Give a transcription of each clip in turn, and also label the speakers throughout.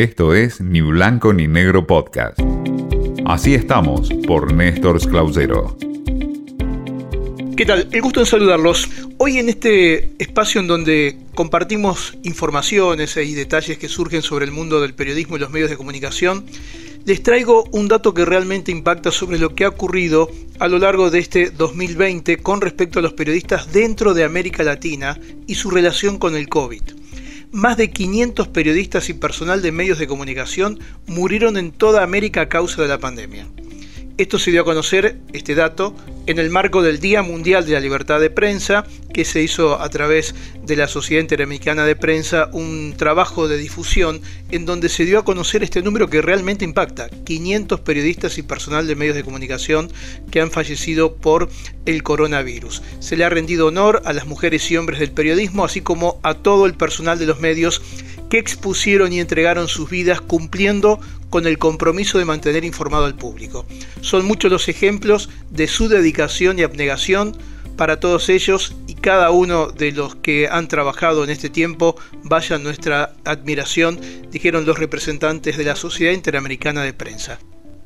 Speaker 1: Esto es Ni Blanco ni Negro Podcast. Así estamos por Néstor Clausero.
Speaker 2: ¿Qué tal? El gusto en saludarlos. Hoy en este espacio en donde compartimos informaciones y detalles que surgen sobre el mundo del periodismo y los medios de comunicación, les traigo un dato que realmente impacta sobre lo que ha ocurrido a lo largo de este 2020 con respecto a los periodistas dentro de América Latina y su relación con el COVID más de 500 periodistas y personal de medios de comunicación murieron en toda América a causa de la pandemia. Esto se dio a conocer, este dato, en el marco del Día Mundial de la Libertad de Prensa, que se hizo a través de la Sociedad Interamericana de Prensa, un trabajo de difusión en donde se dio a conocer este número que realmente impacta, 500 periodistas y personal de medios de comunicación que han fallecido por el coronavirus. Se le ha rendido honor a las mujeres y hombres del periodismo, así como a todo el personal de los medios que expusieron y entregaron sus vidas cumpliendo con el compromiso de mantener informado al público. Son muchos los ejemplos de su dedicación y abnegación para todos ellos y cada uno de los que han trabajado en este tiempo, vaya nuestra admiración, dijeron los representantes de la Sociedad Interamericana de Prensa.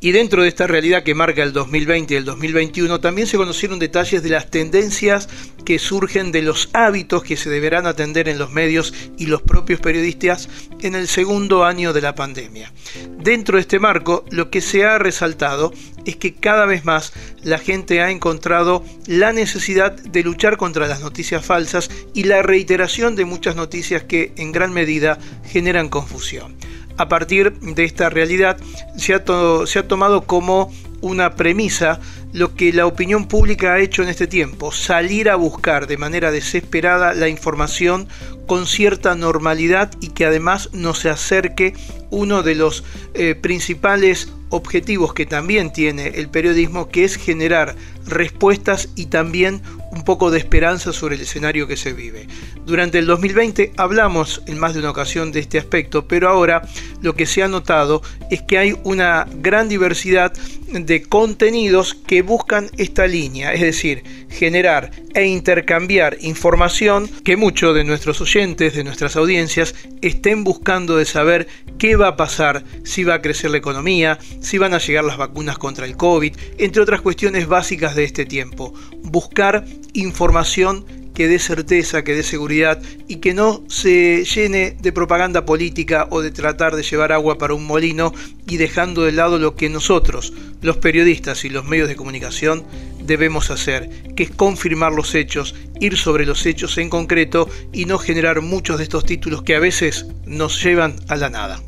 Speaker 2: Y dentro de esta realidad que marca el 2020 y el 2021, también se conocieron detalles de las tendencias que surgen de los hábitos que se deberán atender en los medios y los propios periodistas en el segundo año de la pandemia. Dentro de este marco, lo que se ha resaltado es que cada vez más la gente ha encontrado la necesidad de luchar contra las noticias falsas y la reiteración de muchas noticias que en gran medida generan confusión a partir de esta realidad se ha, tomado como una premisa lo que la opinión pública ha hecho en este tiempo, salir a buscar de manera desesperada la información con cierta normalidad y que además no se acerque uno de los eh, principales objetivos que también tiene el periodismo, que es generar respuestas y también un poco de esperanza sobre el escenario que se vive. Durante el 2020 hablamos en más de una ocasión de este aspecto, pero ahora lo que se ha notado es que hay una gran diversidad de contenidos que buscan esta línea, es decir, generar e intercambiar información que muchos de nuestros oyentes, de nuestras audiencias, estén buscando de saber qué va a pasar, si va a crecer la economía, si van a llegar las vacunas contra el COVID, entre otras cuestiones básicas de este tiempo. Buscar información que dé certeza, que dé seguridad y que no se llene de propaganda política o de tratar de llevar agua para un molino y dejando de lado lo que nosotros, los periodistas y los medios de comunicación, debemos hacer, que es confirmar los hechos, ir sobre los hechos en concreto y no generar muchos de estos títulos que a veces nos llevan a la nada.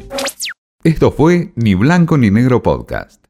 Speaker 1: Esto fue Ni Blanco ni Negro Podcast.